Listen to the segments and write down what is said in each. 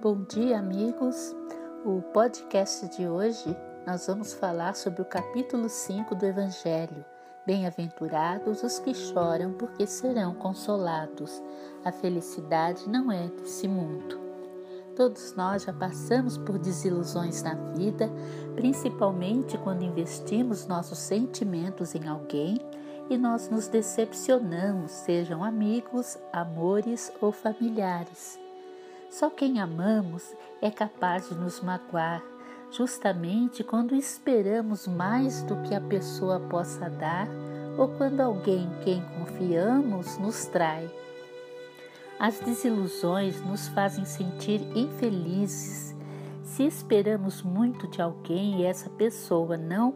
Bom dia, amigos. O podcast de hoje nós vamos falar sobre o capítulo 5 do Evangelho. Bem-aventurados os que choram, porque serão consolados. A felicidade não é desse mundo. Todos nós já passamos por desilusões na vida, principalmente quando investimos nossos sentimentos em alguém e nós nos decepcionamos, sejam amigos, amores ou familiares. Só quem amamos é capaz de nos magoar, justamente quando esperamos mais do que a pessoa possa dar ou quando alguém em quem confiamos nos trai. As desilusões nos fazem sentir infelizes. Se esperamos muito de alguém e essa pessoa não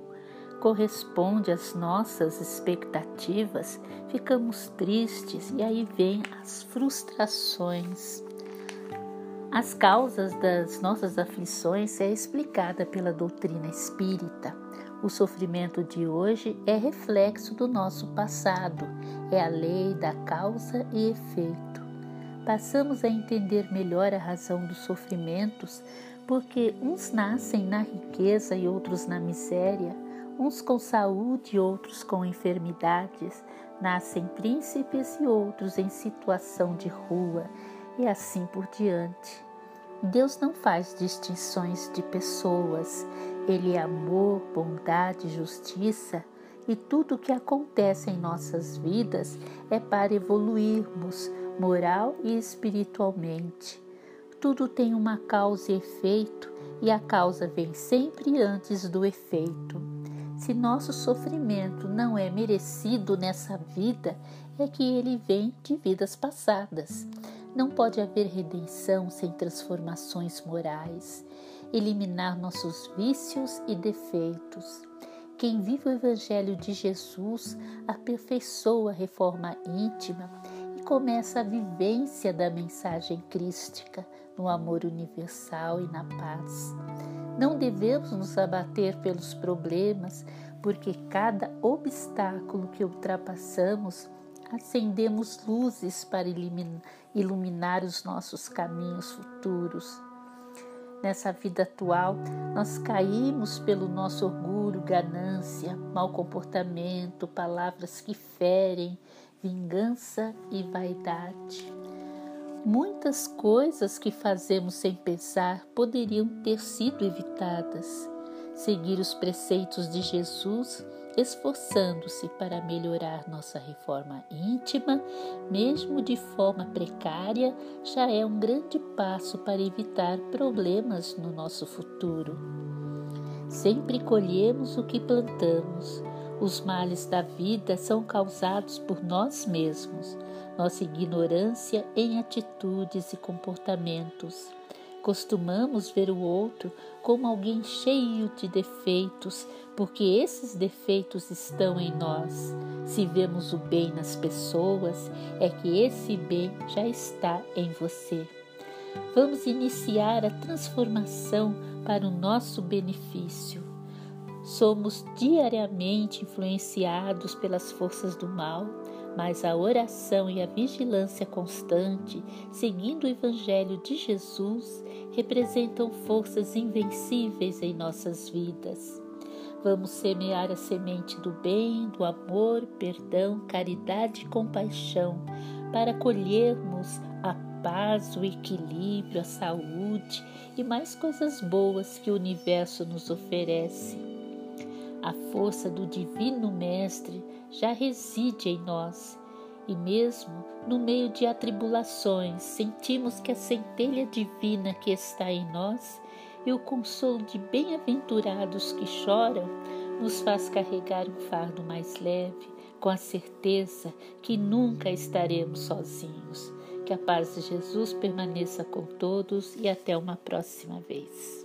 corresponde às nossas expectativas, ficamos tristes e aí vem as frustrações. As causas das nossas aflições é explicada pela doutrina espírita. O sofrimento de hoje é reflexo do nosso passado, é a lei da causa e efeito. Passamos a entender melhor a razão dos sofrimentos porque uns nascem na riqueza e outros na miséria, uns com saúde e outros com enfermidades, nascem príncipes e outros em situação de rua e assim por diante. Deus não faz distinções de pessoas, Ele é amor, bondade, justiça e tudo o que acontece em nossas vidas é para evoluirmos moral e espiritualmente. Tudo tem uma causa e efeito e a causa vem sempre antes do efeito. Se nosso sofrimento não é merecido nessa vida, é que ele vem de vidas passadas. Não pode haver redenção sem transformações morais, eliminar nossos vícios e defeitos. Quem vive o Evangelho de Jesus aperfeiçoa a reforma íntima e começa a vivência da mensagem crística no amor universal e na paz. Não devemos nos abater pelos problemas, porque cada obstáculo que ultrapassamos acendemos luzes para iluminar os nossos caminhos futuros. Nessa vida atual, nós caímos pelo nosso orgulho, ganância, mau comportamento, palavras que ferem, vingança e vaidade. Muitas coisas que fazemos sem pensar poderiam ter sido evitadas. Seguir os preceitos de Jesus esforçando-se para melhorar nossa reforma íntima, mesmo de forma precária, já é um grande passo para evitar problemas no nosso futuro. Sempre colhemos o que plantamos. Os males da vida são causados por nós mesmos, nossa ignorância em atitudes e comportamentos. Costumamos ver o outro como alguém cheio de defeitos, porque esses defeitos estão em nós. Se vemos o bem nas pessoas, é que esse bem já está em você. Vamos iniciar a transformação para o nosso benefício. Somos diariamente influenciados pelas forças do mal mas a oração e a vigilância constante, seguindo o Evangelho de Jesus, representam forças invencíveis em nossas vidas. Vamos semear a semente do bem, do amor, perdão, caridade e compaixão, para colhermos a paz, o equilíbrio, a saúde e mais coisas boas que o universo nos oferece. A força do Divino Mestre já reside em nós e, mesmo no meio de atribulações, sentimos que a centelha divina que está em nós e o consolo de bem-aventurados que choram nos faz carregar um fardo mais leve, com a certeza que nunca estaremos sozinhos. Que a paz de Jesus permaneça com todos e até uma próxima vez.